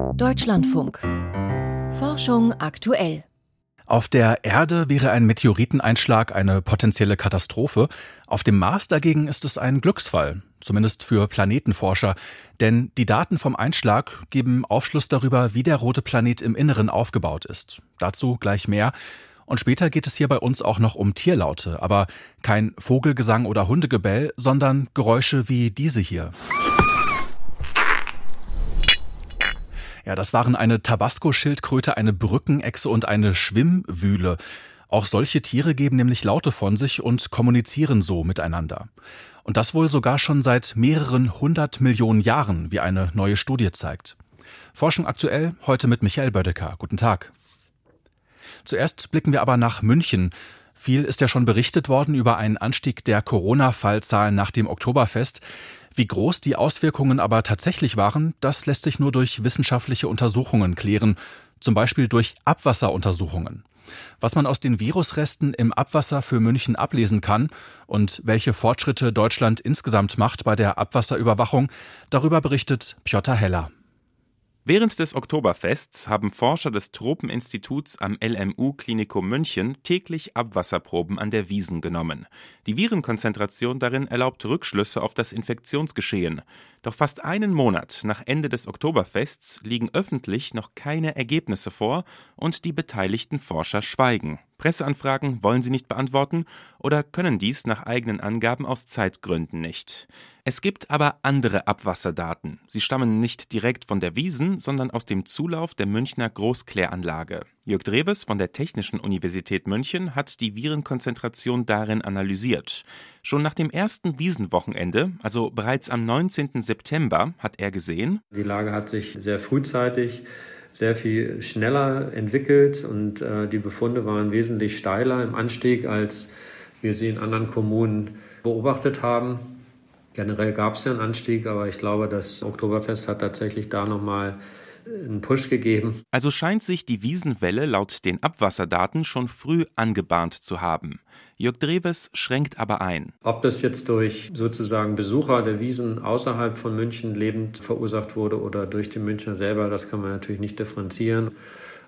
Deutschlandfunk. Forschung aktuell. Auf der Erde wäre ein Meteoriteneinschlag eine potenzielle Katastrophe. Auf dem Mars dagegen ist es ein Glücksfall, zumindest für Planetenforscher. Denn die Daten vom Einschlag geben Aufschluss darüber, wie der rote Planet im Inneren aufgebaut ist. Dazu gleich mehr. Und später geht es hier bei uns auch noch um Tierlaute, aber kein Vogelgesang oder Hundegebell, sondern Geräusche wie diese hier. Ja, das waren eine Tabasco-Schildkröte, eine Brückenechse und eine Schwimmwühle. Auch solche Tiere geben nämlich Laute von sich und kommunizieren so miteinander. Und das wohl sogar schon seit mehreren hundert Millionen Jahren, wie eine neue Studie zeigt. Forschung aktuell, heute mit Michael Bödecker. Guten Tag. Zuerst blicken wir aber nach München. Viel ist ja schon berichtet worden über einen Anstieg der Corona-Fallzahlen nach dem Oktoberfest. Wie groß die Auswirkungen aber tatsächlich waren, das lässt sich nur durch wissenschaftliche Untersuchungen klären, zum Beispiel durch Abwasseruntersuchungen. Was man aus den Virusresten im Abwasser für München ablesen kann und welche Fortschritte Deutschland insgesamt macht bei der Abwasserüberwachung, darüber berichtet Piotr Heller. Während des Oktoberfests haben Forscher des Tropeninstituts am LMU Klinikum München täglich Abwasserproben an der Wiesen genommen. Die Virenkonzentration darin erlaubt Rückschlüsse auf das Infektionsgeschehen. Doch fast einen Monat nach Ende des Oktoberfests liegen öffentlich noch keine Ergebnisse vor und die beteiligten Forscher schweigen. Presseanfragen wollen sie nicht beantworten oder können dies nach eigenen Angaben aus Zeitgründen nicht. Es gibt aber andere Abwasserdaten. Sie stammen nicht direkt von der Wiesen, sondern aus dem Zulauf der Münchner Großkläranlage. Jörg Dreves von der Technischen Universität München hat die Virenkonzentration darin analysiert. Schon nach dem ersten Wiesenwochenende, also bereits am 19. September, hat er gesehen, die Lage hat sich sehr frühzeitig sehr viel schneller entwickelt und äh, die Befunde waren wesentlich steiler im Anstieg, als wir sie in anderen Kommunen beobachtet haben. Generell gab es ja einen Anstieg, aber ich glaube, das Oktoberfest hat tatsächlich da nochmal einen Push gegeben. Also scheint sich die Wiesenwelle laut den Abwasserdaten schon früh angebahnt zu haben. Jörg Dreves schränkt aber ein. Ob das jetzt durch sozusagen Besucher der Wiesen außerhalb von München lebend verursacht wurde oder durch die Münchner selber, das kann man natürlich nicht differenzieren.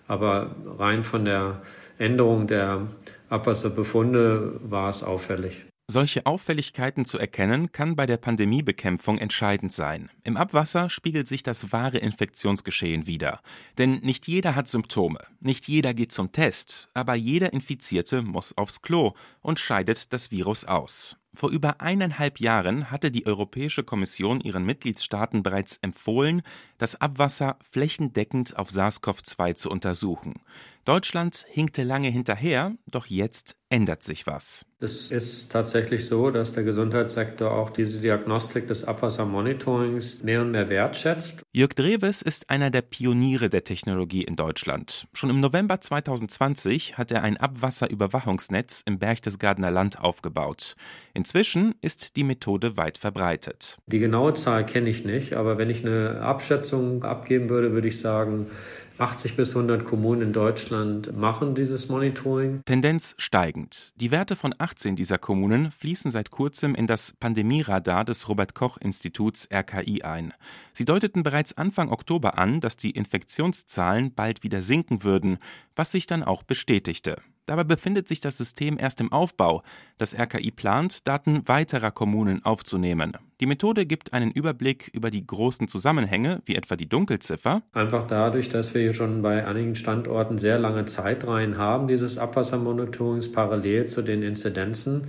Aber rein von der Änderung der Abwasserbefunde war es auffällig. Solche Auffälligkeiten zu erkennen, kann bei der Pandemiebekämpfung entscheidend sein. Im Abwasser spiegelt sich das wahre Infektionsgeschehen wider. Denn nicht jeder hat Symptome, nicht jeder geht zum Test, aber jeder Infizierte muss aufs Klo und scheidet das Virus aus. Vor über eineinhalb Jahren hatte die Europäische Kommission ihren Mitgliedstaaten bereits empfohlen, das Abwasser flächendeckend auf SARS-CoV-2 zu untersuchen. Deutschland hinkte lange hinterher, doch jetzt ändert sich was. Es ist tatsächlich so, dass der Gesundheitssektor auch diese Diagnostik des Abwassermonitorings mehr und mehr wertschätzt. Jörg Dreves ist einer der Pioniere der Technologie in Deutschland. Schon im November 2020 hat er ein Abwasserüberwachungsnetz im Berchtesgadener Land aufgebaut. Inzwischen ist die Methode weit verbreitet. Die genaue Zahl kenne ich nicht, aber wenn ich eine Abschätzung abgeben würde, würde ich sagen, 80 bis 100 Kommunen in Deutschland machen dieses Monitoring. Tendenz steigend. Die Werte von 18 dieser Kommunen fließen seit kurzem in das Pandemieradar des Robert Koch Instituts RKI ein. Sie deuteten bereits Anfang Oktober an, dass die Infektionszahlen bald wieder sinken würden, was sich dann auch bestätigte. Dabei befindet sich das System erst im Aufbau. Das RKI plant, Daten weiterer Kommunen aufzunehmen. Die Methode gibt einen Überblick über die großen Zusammenhänge, wie etwa die Dunkelziffer. Einfach dadurch, dass wir schon bei einigen Standorten sehr lange Zeitreihen haben, dieses Abwassermonitorings parallel zu den Inzidenzen.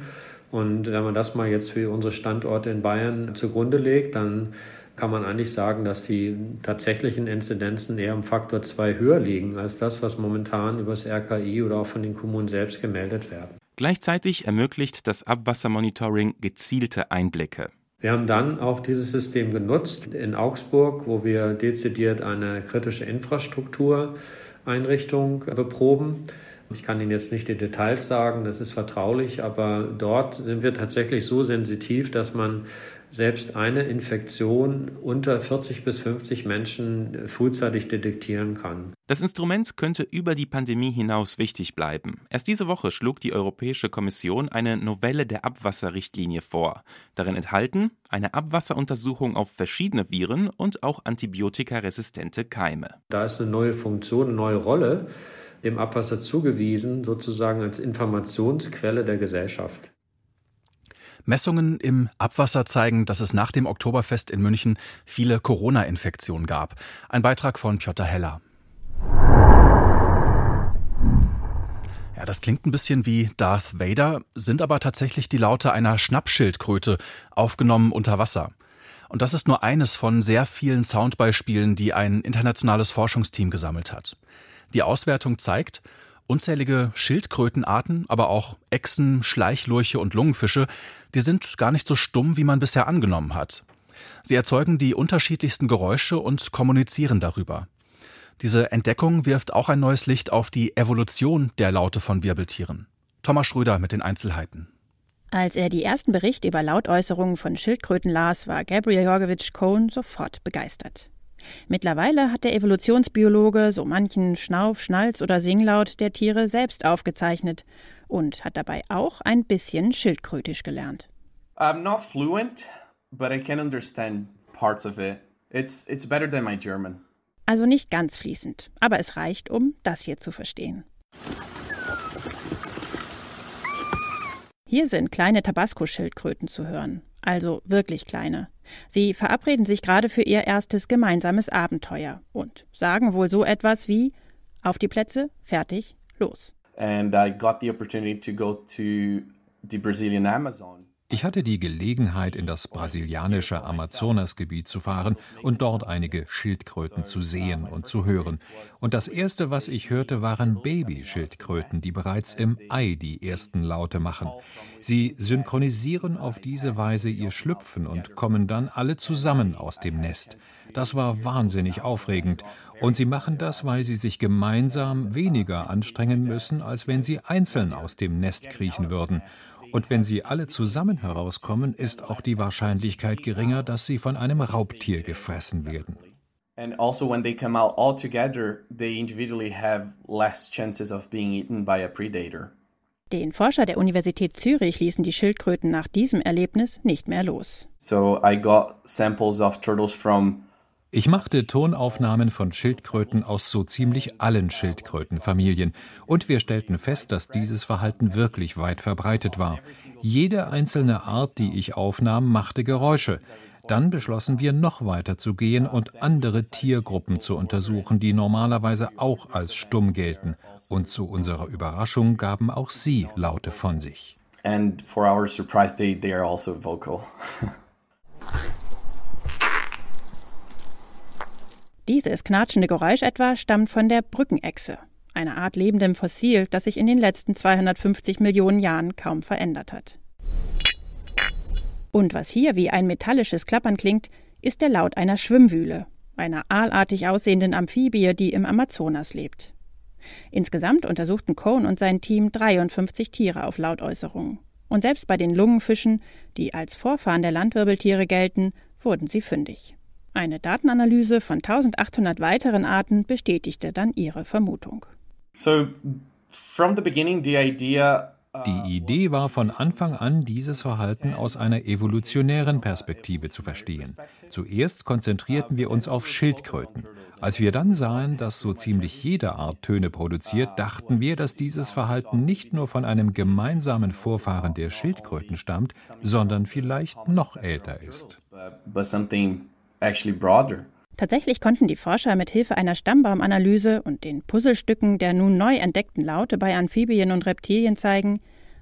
Und wenn man das mal jetzt für unsere Standorte in Bayern zugrunde legt, dann kann man eigentlich sagen, dass die tatsächlichen Inzidenzen eher um Faktor 2 höher liegen als das, was momentan über das RKI oder auch von den Kommunen selbst gemeldet werden. Gleichzeitig ermöglicht das Abwassermonitoring gezielte Einblicke. Wir haben dann auch dieses System genutzt in Augsburg, wo wir dezidiert eine kritische Infrastruktureinrichtung beproben. Ich kann Ihnen jetzt nicht die Details sagen, das ist vertraulich, aber dort sind wir tatsächlich so sensitiv, dass man selbst eine Infektion unter 40 bis 50 Menschen frühzeitig detektieren kann. Das Instrument könnte über die Pandemie hinaus wichtig bleiben. Erst diese Woche schlug die Europäische Kommission eine Novelle der Abwasserrichtlinie vor. Darin enthalten eine Abwasseruntersuchung auf verschiedene Viren und auch antibiotikaresistente Keime. Da ist eine neue Funktion, eine neue Rolle dem Abwasser zugewiesen, sozusagen als Informationsquelle der Gesellschaft. Messungen im Abwasser zeigen, dass es nach dem Oktoberfest in München viele Corona-Infektionen gab. Ein Beitrag von Piotr Heller. Ja, das klingt ein bisschen wie Darth Vader, sind aber tatsächlich die Laute einer Schnappschildkröte, aufgenommen unter Wasser. Und das ist nur eines von sehr vielen Soundbeispielen, die ein internationales Forschungsteam gesammelt hat. Die Auswertung zeigt, unzählige Schildkrötenarten, aber auch Echsen, Schleichlurche und Lungenfische die sind gar nicht so stumm, wie man bisher angenommen hat. Sie erzeugen die unterschiedlichsten Geräusche und kommunizieren darüber. Diese Entdeckung wirft auch ein neues Licht auf die Evolution der Laute von Wirbeltieren. Thomas Schröder mit den Einzelheiten. Als er die ersten Berichte über Lautäußerungen von Schildkröten las, war Gabriel Jorgevich Cohn sofort begeistert. Mittlerweile hat der Evolutionsbiologe so manchen Schnauf, Schnalz oder Singlaut der Tiere selbst aufgezeichnet und hat dabei auch ein bisschen Schildkrötisch gelernt. I'm not fluent, but I can understand parts of it. It's, it's better than my German. Also nicht ganz fließend, aber es reicht, um das hier zu verstehen. Hier sind kleine Tabasco-Schildkröten zu hören, also wirklich kleine. Sie verabreden sich gerade für ihr erstes gemeinsames Abenteuer und sagen wohl so etwas wie auf die Plätze, fertig, los and I got the opportunity to go to the Brazilian Amazon. Ich hatte die Gelegenheit, in das brasilianische Amazonasgebiet zu fahren und dort einige Schildkröten zu sehen und zu hören. Und das Erste, was ich hörte, waren Babyschildkröten, die bereits im Ei die ersten Laute machen. Sie synchronisieren auf diese Weise ihr Schlüpfen und kommen dann alle zusammen aus dem Nest. Das war wahnsinnig aufregend. Und sie machen das, weil sie sich gemeinsam weniger anstrengen müssen, als wenn sie einzeln aus dem Nest kriechen würden. Und wenn sie alle zusammen herauskommen, ist auch die Wahrscheinlichkeit geringer, dass sie von einem Raubtier gefressen werden. And also when they come out all together, they individually have less chances of being eaten by a predator. Den Forscher der Universität Zürich ließen die Schildkröten nach diesem Erlebnis nicht mehr los. So I got samples of turtles from ich machte Tonaufnahmen von Schildkröten aus so ziemlich allen Schildkrötenfamilien und wir stellten fest, dass dieses Verhalten wirklich weit verbreitet war. Jede einzelne Art, die ich aufnahm, machte Geräusche. Dann beschlossen wir, noch weiter zu gehen und andere Tiergruppen zu untersuchen, die normalerweise auch als stumm gelten. Und zu unserer Überraschung gaben auch sie Laute von sich. And for our surprise, they, they are also vocal. Dieses knatschende Geräusch etwa stammt von der Brückenechse, einer Art lebendem Fossil, das sich in den letzten 250 Millionen Jahren kaum verändert hat. Und was hier wie ein metallisches Klappern klingt, ist der Laut einer Schwimmwühle, einer aalartig aussehenden Amphibie, die im Amazonas lebt. Insgesamt untersuchten Cohn und sein Team 53 Tiere auf Lautäußerungen. Und selbst bei den Lungenfischen, die als Vorfahren der Landwirbeltiere gelten, wurden sie fündig. Eine Datenanalyse von 1800 weiteren Arten bestätigte dann ihre Vermutung. So, from the beginning, the idea uh, die Idee war von Anfang an, dieses Verhalten aus einer evolutionären Perspektive zu verstehen. Zuerst konzentrierten wir uns auf Schildkröten. Als wir dann sahen, dass so ziemlich jede Art Töne produziert, dachten wir, dass dieses Verhalten nicht nur von einem gemeinsamen Vorfahren der Schildkröten stammt, sondern vielleicht noch älter ist actually broader. Tatsächlich konnten die Forscher mit Hilfe einer Stammbaumanalyse und den Puzzlestücken der nun neu entdeckten Laute bei Amphibien und Reptilien zeigen,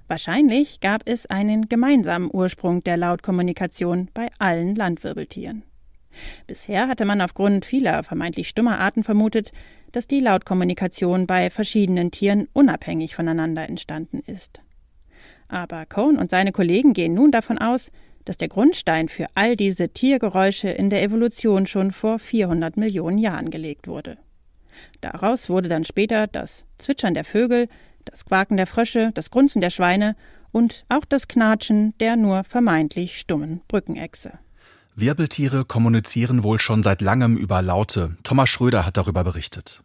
wahrscheinlich gab es einen gemeinsamen Ursprung der Lautkommunikation bei allen Landwirbeltieren. Bisher hatte man aufgrund vieler vermeintlich stummer Arten vermutet, dass die Lautkommunikation bei verschiedenen Tieren unabhängig voneinander entstanden ist. Aber Cohn und seine Kollegen gehen nun davon aus, dass der Grundstein für all diese Tiergeräusche in der Evolution schon vor 400 Millionen Jahren gelegt wurde. Daraus wurde dann später das Zwitschern der Vögel, das Quaken der Frösche, das Grunzen der Schweine und auch das Knatschen der nur vermeintlich stummen Brückenechse. Wirbeltiere kommunizieren wohl schon seit langem über Laute. Thomas Schröder hat darüber berichtet.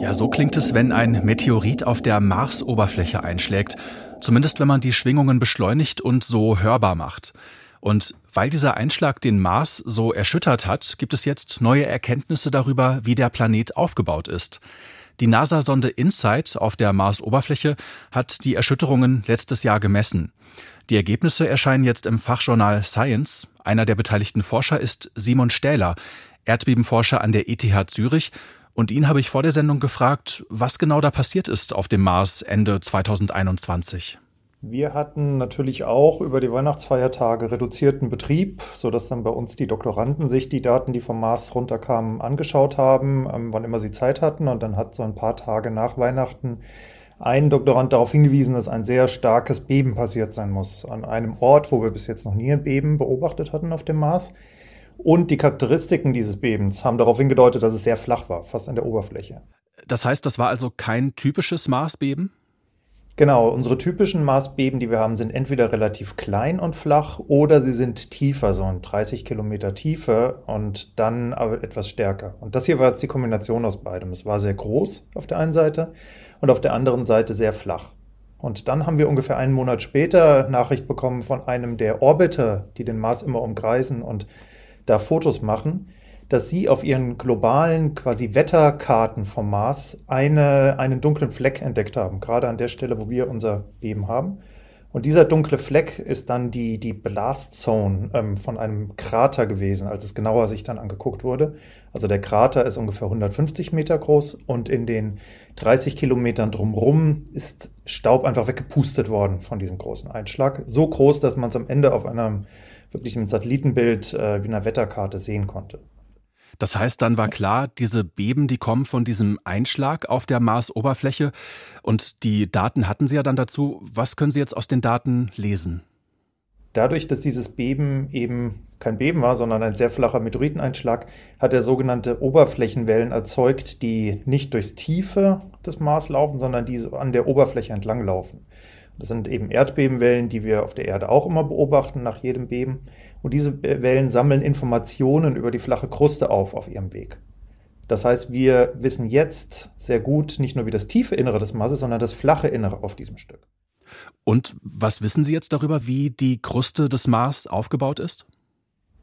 Ja, so klingt es, wenn ein Meteorit auf der Marsoberfläche einschlägt. Zumindest wenn man die Schwingungen beschleunigt und so hörbar macht. Und weil dieser Einschlag den Mars so erschüttert hat, gibt es jetzt neue Erkenntnisse darüber, wie der Planet aufgebaut ist. Die NASA-Sonde InSight auf der Marsoberfläche hat die Erschütterungen letztes Jahr gemessen. Die Ergebnisse erscheinen jetzt im Fachjournal Science. Einer der beteiligten Forscher ist Simon Stähler, Erdbebenforscher an der ETH Zürich. Und ihn habe ich vor der Sendung gefragt, was genau da passiert ist auf dem Mars Ende 2021. Wir hatten natürlich auch über die Weihnachtsfeiertage reduzierten Betrieb, sodass dann bei uns die Doktoranden sich die Daten, die vom Mars runterkamen, angeschaut haben, ähm, wann immer sie Zeit hatten. Und dann hat so ein paar Tage nach Weihnachten ein Doktorand darauf hingewiesen, dass ein sehr starkes Beben passiert sein muss. An einem Ort, wo wir bis jetzt noch nie ein Beben beobachtet hatten auf dem Mars. Und die Charakteristiken dieses Bebens haben darauf hingedeutet, dass es sehr flach war, fast an der Oberfläche. Das heißt, das war also kein typisches Marsbeben? Genau, unsere typischen Marsbeben, die wir haben, sind entweder relativ klein und flach oder sie sind tiefer, so ein 30 Kilometer Tiefe und dann aber etwas stärker. Und das hier war jetzt die Kombination aus beidem. Es war sehr groß auf der einen Seite und auf der anderen Seite sehr flach. Und dann haben wir ungefähr einen Monat später Nachricht bekommen von einem der Orbiter, die den Mars immer umkreisen und da Fotos machen, dass sie auf ihren globalen quasi Wetterkarten vom Mars eine, einen dunklen Fleck entdeckt haben, gerade an der Stelle, wo wir unser Beben haben. Und dieser dunkle Fleck ist dann die, die Blast Zone ähm, von einem Krater gewesen, als es genauer sich dann angeguckt wurde. Also der Krater ist ungefähr 150 Meter groß und in den 30 Kilometern drumherum ist Staub einfach weggepustet worden von diesem großen Einschlag. So groß, dass man es am Ende auf einem wirklichen Satellitenbild äh, wie einer Wetterkarte sehen konnte. Das heißt, dann war klar, diese Beben, die kommen von diesem Einschlag auf der Marsoberfläche und die Daten hatten Sie ja dann dazu. Was können Sie jetzt aus den Daten lesen? Dadurch, dass dieses Beben eben kein Beben war, sondern ein sehr flacher Meteoriteneinschlag, hat er sogenannte Oberflächenwellen erzeugt, die nicht durchs Tiefe des Mars laufen, sondern die an der Oberfläche entlang laufen. Das sind eben Erdbebenwellen, die wir auf der Erde auch immer beobachten nach jedem Beben. Und diese Wellen sammeln Informationen über die flache Kruste auf auf ihrem Weg. Das heißt, wir wissen jetzt sehr gut nicht nur, wie das tiefe Innere des Marses, sondern das flache Innere auf diesem Stück. Und was wissen Sie jetzt darüber, wie die Kruste des Mars aufgebaut ist?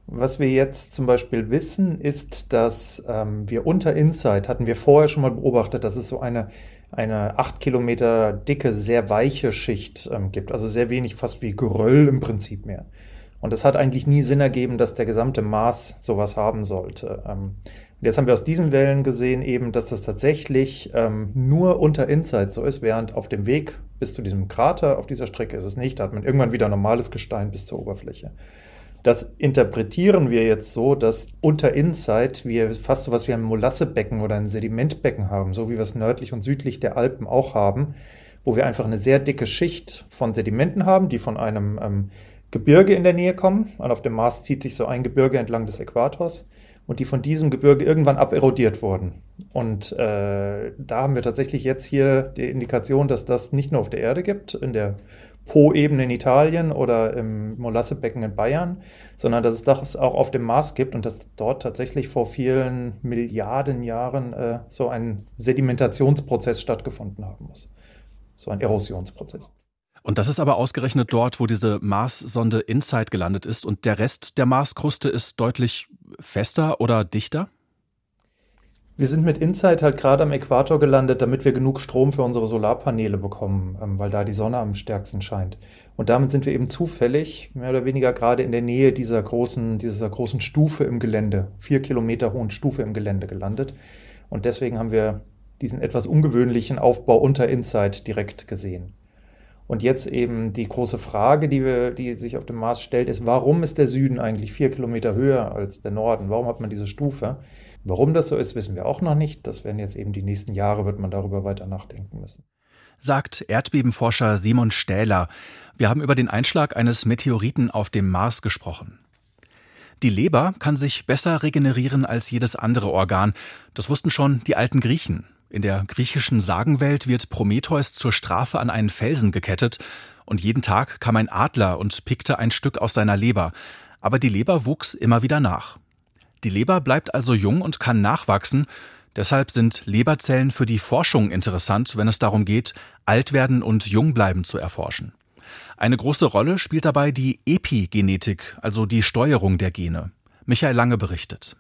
Was wir jetzt zum Beispiel wissen, ist, dass ähm, wir unter Insight hatten wir vorher schon mal beobachtet, dass es so eine eine acht Kilometer dicke, sehr weiche Schicht ähm, gibt. Also sehr wenig, fast wie Geröll im Prinzip mehr. Und es hat eigentlich nie Sinn ergeben, dass der gesamte Mars sowas haben sollte. Ähm, jetzt haben wir aus diesen Wellen gesehen eben, dass das tatsächlich ähm, nur unter Insight so ist, während auf dem Weg bis zu diesem Krater auf dieser Strecke ist es nicht. Da hat man irgendwann wieder normales Gestein bis zur Oberfläche. Das interpretieren wir jetzt so, dass unter Insight wir fast so was wie ein Molassebecken oder ein Sedimentbecken haben, so wie wir es nördlich und südlich der Alpen auch haben, wo wir einfach eine sehr dicke Schicht von Sedimenten haben, die von einem ähm, Gebirge in der Nähe kommen. Und auf dem Mars zieht sich so ein Gebirge entlang des Äquators und die von diesem Gebirge irgendwann aberodiert wurden. Und äh, da haben wir tatsächlich jetzt hier die Indikation, dass das nicht nur auf der Erde gibt, in der Po-Ebene in Italien oder im Molassebecken in Bayern, sondern dass es das auch auf dem Mars gibt und dass dort tatsächlich vor vielen Milliarden Jahren äh, so ein Sedimentationsprozess stattgefunden haben muss. So ein Erosionsprozess. Und das ist aber ausgerechnet dort, wo diese Mars-Sonde InSight gelandet ist und der Rest der Marskruste ist deutlich fester oder dichter? Wir sind mit Insight halt gerade am Äquator gelandet, damit wir genug Strom für unsere Solarpaneele bekommen, ähm, weil da die Sonne am stärksten scheint. Und damit sind wir eben zufällig, mehr oder weniger gerade in der Nähe dieser großen, dieser großen Stufe im Gelände, vier Kilometer hohen Stufe im Gelände gelandet. Und deswegen haben wir diesen etwas ungewöhnlichen Aufbau unter Insight direkt gesehen. Und jetzt eben die große Frage, die, wir, die sich auf dem Mars stellt, ist, warum ist der Süden eigentlich vier Kilometer höher als der Norden? Warum hat man diese Stufe? Warum das so ist, wissen wir auch noch nicht. Das werden jetzt eben die nächsten Jahre, wird man darüber weiter nachdenken müssen. Sagt Erdbebenforscher Simon Stähler. Wir haben über den Einschlag eines Meteoriten auf dem Mars gesprochen. Die Leber kann sich besser regenerieren als jedes andere Organ. Das wussten schon die alten Griechen. In der griechischen Sagenwelt wird Prometheus zur Strafe an einen Felsen gekettet und jeden Tag kam ein Adler und pickte ein Stück aus seiner Leber. Aber die Leber wuchs immer wieder nach. Die Leber bleibt also jung und kann nachwachsen. Deshalb sind Leberzellen für die Forschung interessant, wenn es darum geht, alt werden und jung bleiben zu erforschen. Eine große Rolle spielt dabei die Epigenetik, also die Steuerung der Gene. Michael Lange berichtet.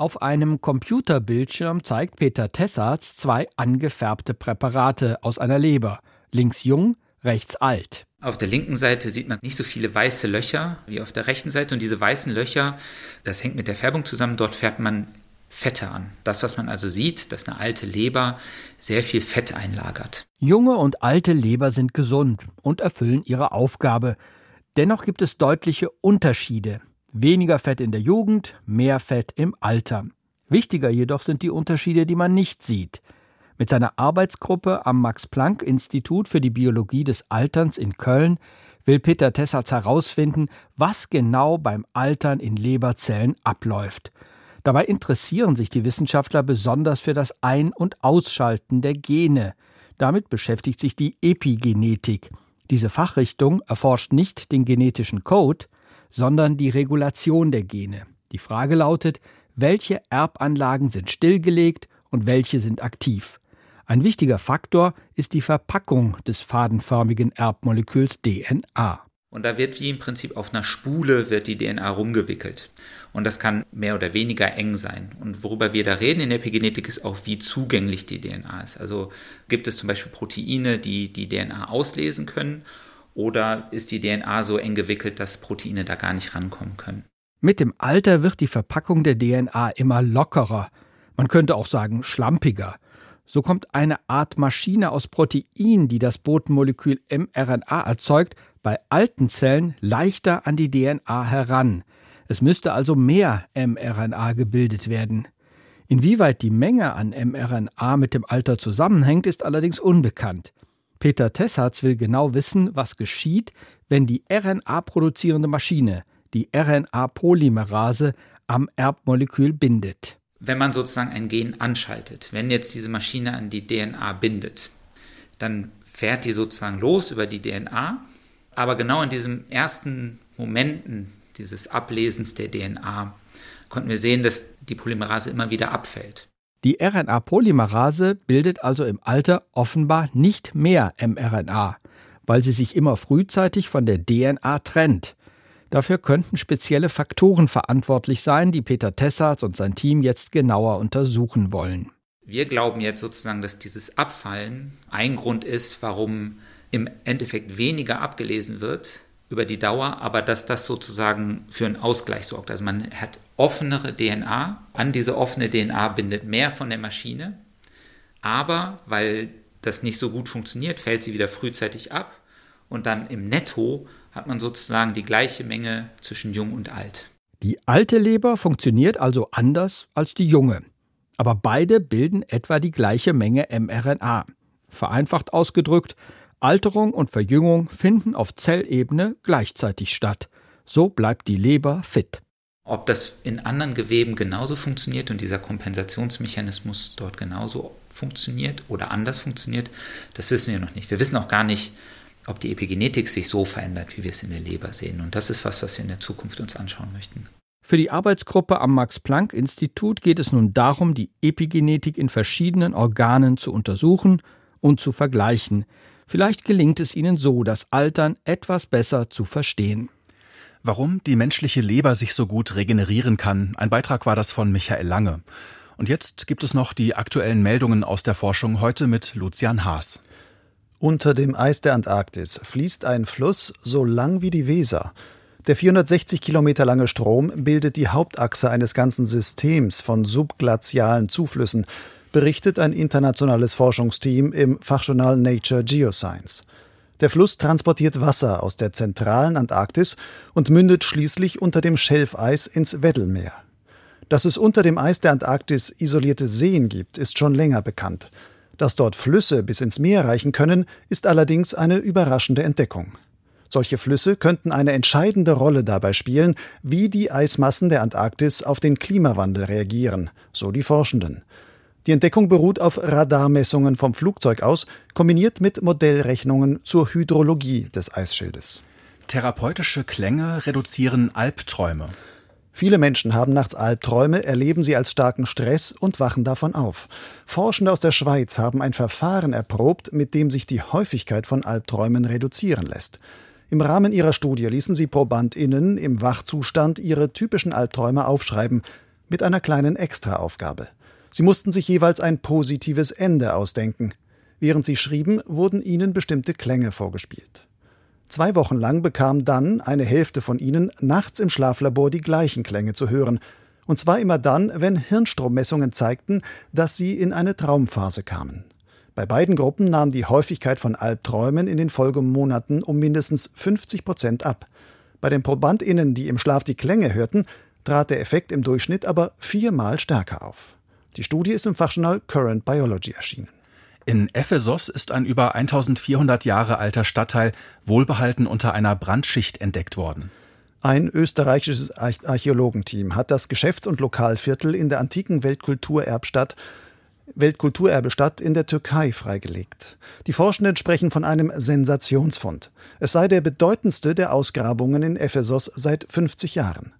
Auf einem Computerbildschirm zeigt Peter Tessarts zwei angefärbte Präparate aus einer Leber. Links jung, rechts alt. Auf der linken Seite sieht man nicht so viele weiße Löcher wie auf der rechten Seite. Und diese weißen Löcher, das hängt mit der Färbung zusammen. Dort färbt man Fette an. Das, was man also sieht, dass eine alte Leber sehr viel Fett einlagert. Junge und alte Leber sind gesund und erfüllen ihre Aufgabe. Dennoch gibt es deutliche Unterschiede. Weniger Fett in der Jugend, mehr Fett im Alter. Wichtiger jedoch sind die Unterschiede, die man nicht sieht. Mit seiner Arbeitsgruppe am Max-Planck-Institut für die Biologie des Alterns in Köln will Peter Tessatz herausfinden, was genau beim Altern in Leberzellen abläuft. Dabei interessieren sich die Wissenschaftler besonders für das Ein- und Ausschalten der Gene. Damit beschäftigt sich die Epigenetik. Diese Fachrichtung erforscht nicht den genetischen Code, sondern die Regulation der Gene. Die Frage lautet, welche Erbanlagen sind stillgelegt und welche sind aktiv. Ein wichtiger Faktor ist die Verpackung des fadenförmigen Erbmoleküls DNA. Und da wird wie im Prinzip auf einer Spule wird die DNA rumgewickelt. Und das kann mehr oder weniger eng sein. Und worüber wir da reden in der Epigenetik ist auch, wie zugänglich die DNA ist. Also gibt es zum Beispiel Proteine, die die DNA auslesen können, oder ist die DNA so eng gewickelt, dass Proteine da gar nicht rankommen können. Mit dem Alter wird die Verpackung der DNA immer lockerer. Man könnte auch sagen schlampiger. So kommt eine Art Maschine aus Protein, die das Botenmolekül mRNA erzeugt, bei alten Zellen leichter an die DNA heran. Es müsste also mehr mRNA gebildet werden. Inwieweit die Menge an mRNA mit dem Alter zusammenhängt, ist allerdings unbekannt. Peter Tessatz will genau wissen, was geschieht, wenn die RNA-produzierende Maschine, die RNA-Polymerase, am Erbmolekül bindet wenn man sozusagen ein Gen anschaltet, wenn jetzt diese Maschine an die DNA bindet, dann fährt die sozusagen los über die DNA, aber genau in diesen ersten Momenten dieses Ablesens der DNA konnten wir sehen, dass die Polymerase immer wieder abfällt. Die RNA-Polymerase bildet also im Alter offenbar nicht mehr mRNA, weil sie sich immer frühzeitig von der DNA trennt. Dafür könnten spezielle Faktoren verantwortlich sein, die Peter Tessarts und sein Team jetzt genauer untersuchen wollen. Wir glauben jetzt sozusagen, dass dieses Abfallen ein Grund ist, warum im Endeffekt weniger abgelesen wird über die Dauer, aber dass das sozusagen für einen Ausgleich sorgt. Also man hat offenere DNA, an diese offene DNA bindet mehr von der Maschine, aber weil das nicht so gut funktioniert, fällt sie wieder frühzeitig ab und dann im Netto hat man sozusagen die gleiche Menge zwischen jung und alt. Die alte Leber funktioniert also anders als die junge. Aber beide bilden etwa die gleiche Menge mRNA. Vereinfacht ausgedrückt, Alterung und Verjüngung finden auf Zellebene gleichzeitig statt. So bleibt die Leber fit. Ob das in anderen Geweben genauso funktioniert und dieser Kompensationsmechanismus dort genauso funktioniert oder anders funktioniert, das wissen wir noch nicht. Wir wissen auch gar nicht, ob die Epigenetik sich so verändert, wie wir es in der Leber sehen. Und das ist was, was wir in der Zukunft uns anschauen möchten. Für die Arbeitsgruppe am Max-Planck-Institut geht es nun darum, die Epigenetik in verschiedenen Organen zu untersuchen und zu vergleichen. Vielleicht gelingt es ihnen so, das Altern etwas besser zu verstehen. Warum die menschliche Leber sich so gut regenerieren kann, ein Beitrag war das von Michael Lange. Und jetzt gibt es noch die aktuellen Meldungen aus der Forschung heute mit Lucian Haas. Unter dem Eis der Antarktis fließt ein Fluss so lang wie die Weser. Der 460 Kilometer lange Strom bildet die Hauptachse eines ganzen Systems von subglazialen Zuflüssen, berichtet ein internationales Forschungsteam im Fachjournal Nature Geoscience. Der Fluss transportiert Wasser aus der zentralen Antarktis und mündet schließlich unter dem Schelfeis ins Weddellmeer. Dass es unter dem Eis der Antarktis isolierte Seen gibt, ist schon länger bekannt. Dass dort Flüsse bis ins Meer reichen können, ist allerdings eine überraschende Entdeckung. Solche Flüsse könnten eine entscheidende Rolle dabei spielen, wie die Eismassen der Antarktis auf den Klimawandel reagieren, so die Forschenden. Die Entdeckung beruht auf Radarmessungen vom Flugzeug aus, kombiniert mit Modellrechnungen zur Hydrologie des Eisschildes. Therapeutische Klänge reduzieren Albträume. Viele Menschen haben nachts Albträume, erleben sie als starken Stress und wachen davon auf. Forschende aus der Schweiz haben ein Verfahren erprobt, mit dem sich die Häufigkeit von Albträumen reduzieren lässt. Im Rahmen ihrer Studie ließen sie ProbandInnen im Wachzustand ihre typischen Albträume aufschreiben, mit einer kleinen Extraaufgabe. Sie mussten sich jeweils ein positives Ende ausdenken. Während sie schrieben, wurden ihnen bestimmte Klänge vorgespielt. Zwei Wochen lang bekam dann eine Hälfte von ihnen nachts im Schlaflabor die gleichen Klänge zu hören, und zwar immer dann, wenn Hirnstrommessungen zeigten, dass sie in eine Traumphase kamen. Bei beiden Gruppen nahm die Häufigkeit von Albträumen in den Folgemonaten um mindestens 50 Prozent ab. Bei den ProbandInnen, die im Schlaf die Klänge hörten, trat der Effekt im Durchschnitt aber viermal stärker auf. Die Studie ist im Fachjournal Current Biology erschienen. In Ephesos ist ein über 1400 Jahre alter Stadtteil wohlbehalten unter einer Brandschicht entdeckt worden. Ein österreichisches Archäologenteam hat das Geschäfts- und Lokalviertel in der antiken Weltkulturerbstadt Weltkulturerbestadt in der Türkei freigelegt. Die Forschenden sprechen von einem Sensationsfund. Es sei der bedeutendste der Ausgrabungen in Ephesos seit 50 Jahren.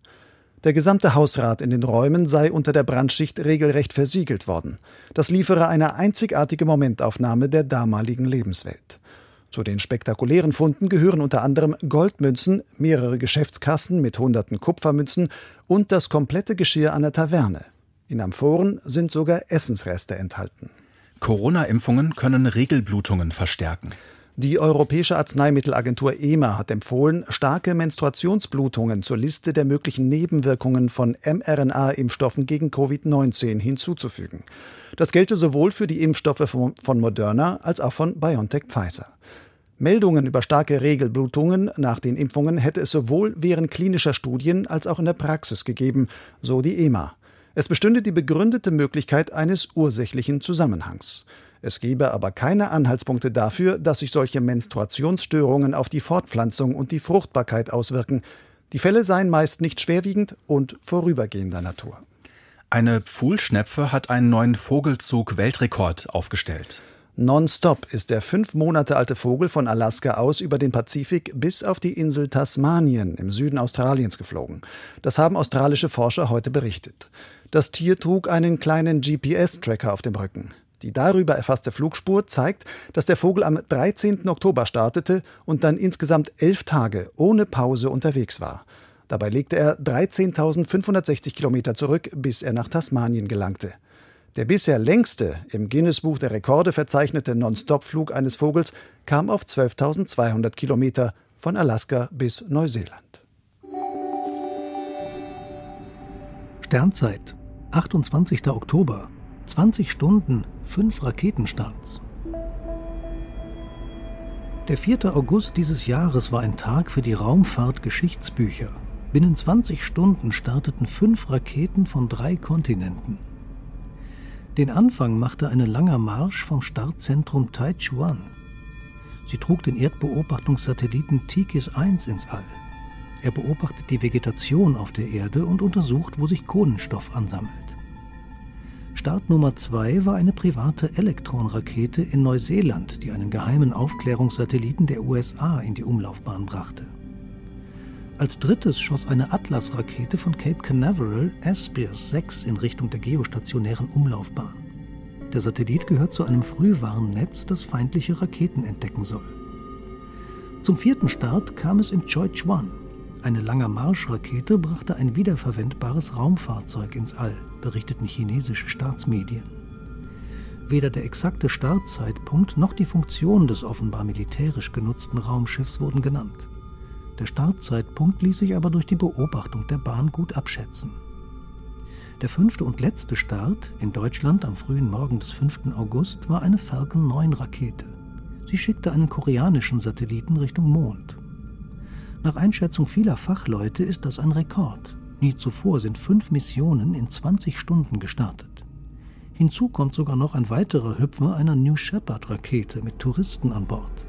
Der gesamte Hausrat in den Räumen sei unter der Brandschicht regelrecht versiegelt worden. Das liefere eine einzigartige Momentaufnahme der damaligen Lebenswelt. Zu den spektakulären Funden gehören unter anderem Goldmünzen, mehrere Geschäftskassen mit hunderten Kupfermünzen und das komplette Geschirr einer Taverne. In Amphoren sind sogar Essensreste enthalten. Corona-Impfungen können Regelblutungen verstärken. Die Europäische Arzneimittelagentur EMA hat empfohlen, starke Menstruationsblutungen zur Liste der möglichen Nebenwirkungen von mRNA-Impfstoffen gegen Covid-19 hinzuzufügen. Das gelte sowohl für die Impfstoffe von Moderna als auch von BioNTech Pfizer. Meldungen über starke Regelblutungen nach den Impfungen hätte es sowohl während klinischer Studien als auch in der Praxis gegeben, so die EMA. Es bestünde die begründete Möglichkeit eines ursächlichen Zusammenhangs. Es gebe aber keine Anhaltspunkte dafür, dass sich solche Menstruationsstörungen auf die Fortpflanzung und die Fruchtbarkeit auswirken. Die Fälle seien meist nicht schwerwiegend und vorübergehender Natur. Eine Pfuhlschnepfe hat einen neuen Vogelzug-Weltrekord aufgestellt. Nonstop ist der fünf Monate alte Vogel von Alaska aus über den Pazifik bis auf die Insel Tasmanien im Süden Australiens geflogen. Das haben australische Forscher heute berichtet. Das Tier trug einen kleinen GPS-Tracker auf dem Rücken. Die darüber erfasste Flugspur zeigt, dass der Vogel am 13. Oktober startete und dann insgesamt elf Tage ohne Pause unterwegs war. Dabei legte er 13.560 Kilometer zurück, bis er nach Tasmanien gelangte. Der bisher längste im Guinness-Buch der Rekorde verzeichnete Non-Stop-Flug eines Vogels kam auf 12.200 Kilometer von Alaska bis Neuseeland. Sternzeit, 28. Oktober, 20 Stunden, 5 Raketenstarts. Der 4. August dieses Jahres war ein Tag für die Raumfahrt-Geschichtsbücher. Binnen 20 Stunden starteten fünf Raketen von drei Kontinenten. Den Anfang machte eine langer Marsch vom Startzentrum Taichuan. Sie trug den Erdbeobachtungssatelliten Tikis 1 ins All. Er beobachtet die Vegetation auf der Erde und untersucht, wo sich Kohlenstoff ansammelt. Start Nummer 2 war eine private Elektronrakete in Neuseeland, die einen geheimen Aufklärungssatelliten der USA in die Umlaufbahn brachte. Als drittes schoss eine Atlas-Rakete von Cape Canaveral Aspirs 6 in Richtung der geostationären Umlaufbahn. Der Satellit gehört zu einem Frühwarnnetz, das feindliche Raketen entdecken soll. Zum vierten Start kam es im Choi Chuan, eine lange Marschrakete brachte ein wiederverwendbares Raumfahrzeug ins All, berichteten chinesische Staatsmedien. Weder der exakte Startzeitpunkt noch die Funktion des offenbar militärisch genutzten Raumschiffs wurden genannt. Der Startzeitpunkt ließ sich aber durch die Beobachtung der Bahn gut abschätzen. Der fünfte und letzte Start in Deutschland am frühen Morgen des 5. August war eine Falcon 9 Rakete. Sie schickte einen koreanischen Satelliten Richtung Mond. Nach Einschätzung vieler Fachleute ist das ein Rekord. Nie zuvor sind fünf Missionen in 20 Stunden gestartet. Hinzu kommt sogar noch ein weiterer Hüpfer einer New Shepard-Rakete mit Touristen an Bord.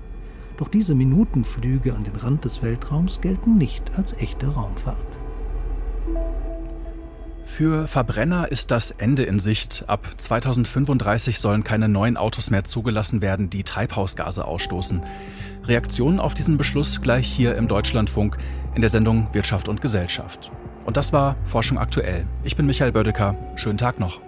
Doch diese Minutenflüge an den Rand des Weltraums gelten nicht als echte Raumfahrt. Für Verbrenner ist das Ende in Sicht. Ab 2035 sollen keine neuen Autos mehr zugelassen werden, die Treibhausgase ausstoßen. Reaktionen auf diesen Beschluss gleich hier im Deutschlandfunk in der Sendung Wirtschaft und Gesellschaft. Und das war Forschung aktuell. Ich bin Michael Bödecker. Schönen Tag noch.